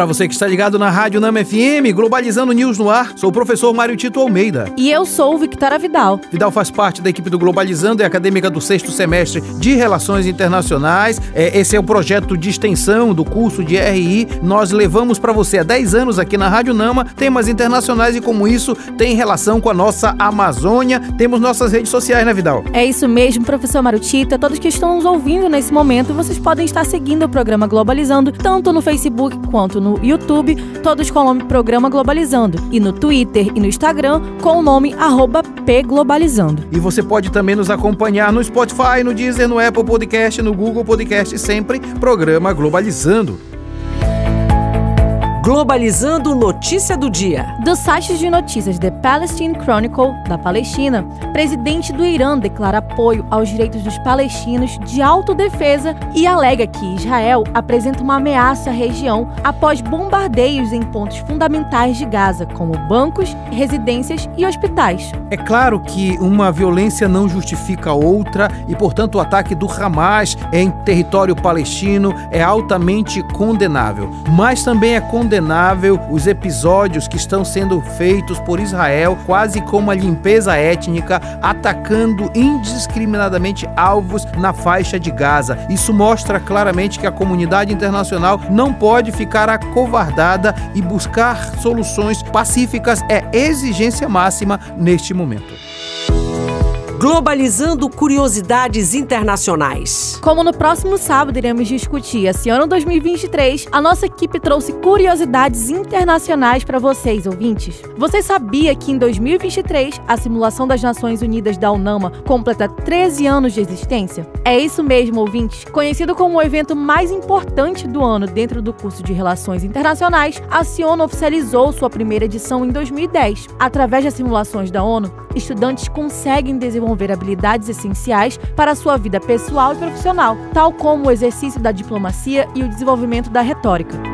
Para você que está ligado na Rádio Nama FM, Globalizando News no ar, sou o professor Mário Tito Almeida. E eu sou Victoria Vidal. Vidal faz parte da equipe do Globalizando, é acadêmica do sexto semestre de Relações Internacionais. É, esse é o projeto de extensão do curso de RI. Nós levamos para você há 10 anos aqui na Rádio Nama temas internacionais e como isso tem relação com a nossa Amazônia. Temos nossas redes sociais, né, Vidal? É isso mesmo, professor Mário Tito. Todos que estão nos ouvindo nesse momento, vocês podem estar seguindo o programa Globalizando, tanto no Facebook quanto no YouTube, todos com o nome Programa Globalizando, e no Twitter e no Instagram com o nome pglobalizando. E você pode também nos acompanhar no Spotify, no Deezer, no Apple Podcast, no Google Podcast, sempre Programa Globalizando. Globalizando notícia do dia. Do site de notícias The Palestine Chronicle, da Palestina, presidente do Irã declara apoio aos direitos dos palestinos de autodefesa e alega que Israel apresenta uma ameaça à região após bombardeios em pontos fundamentais de Gaza, como bancos, residências e hospitais. É claro que uma violência não justifica outra e, portanto, o ataque do Hamas em território palestino é altamente condenável, mas também é condenável condenável os episódios que estão sendo feitos por Israel, quase como uma limpeza étnica, atacando indiscriminadamente alvos na faixa de Gaza. Isso mostra claramente que a comunidade internacional não pode ficar acovardada e buscar soluções pacíficas é exigência máxima neste momento. Globalizando curiosidades internacionais. Como no próximo sábado iremos discutir esse ano 2023, a nossa equipe trouxe curiosidades internacionais para vocês, ouvintes. Você sabia que em 2023 a simulação das Nações Unidas da UNAMA completa 13 anos de existência? É isso mesmo, ouvintes. Conhecido como o evento mais importante do ano dentro do curso de Relações Internacionais, a Ciona oficializou sua primeira edição em 2010. Através das simulações da ONU, estudantes conseguem desenvolver habilidades essenciais para a sua vida pessoal e profissional, tal como o exercício da diplomacia e o desenvolvimento da retórica.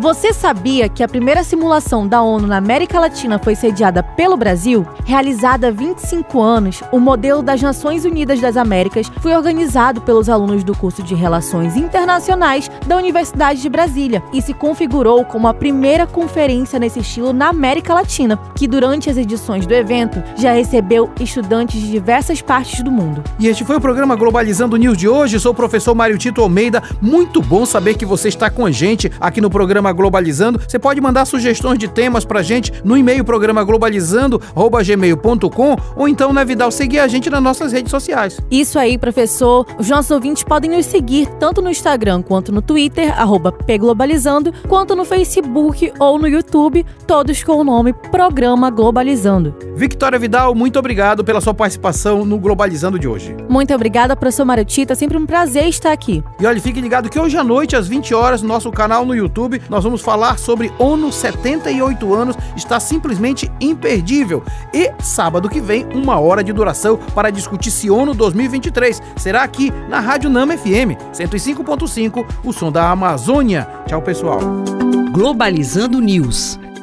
Você sabia que a primeira simulação da ONU na América Latina foi sediada pelo Brasil? Realizada há 25 anos, o modelo das Nações Unidas das Américas foi organizado pelos alunos do curso de Relações Internacionais da Universidade de Brasília e se configurou como a primeira conferência nesse estilo na América Latina, que durante as edições do evento já recebeu estudantes de diversas partes do mundo. E este foi o programa Globalizando News de hoje. Sou o professor Mário Tito Almeida. Muito bom saber que você está com a gente aqui no programa programa Globalizando. Você pode mandar sugestões de temas pra gente no e-mail programa globalizando@gmail.com ou então, né, Vidal, seguir a gente nas nossas redes sociais. Isso aí, professor. Os nossos ouvintes podem nos seguir tanto no Instagram quanto no Twitter, arroba pglobalizando, quanto no Facebook ou no YouTube, todos com o nome Programa Globalizando. Victoria Vidal, muito obrigado pela sua participação no Globalizando de hoje. Muito obrigada, professor Marutita. É sempre um prazer estar aqui. E olha, fique ligado que hoje à noite, às 20 horas, no nosso canal no YouTube, nós vamos falar sobre ONU 78 anos, está simplesmente imperdível. E sábado que vem, uma hora de duração para discutir se ONU 2023 será aqui na Rádio Nama FM 105.5, o som da Amazônia. Tchau, pessoal. Globalizando News,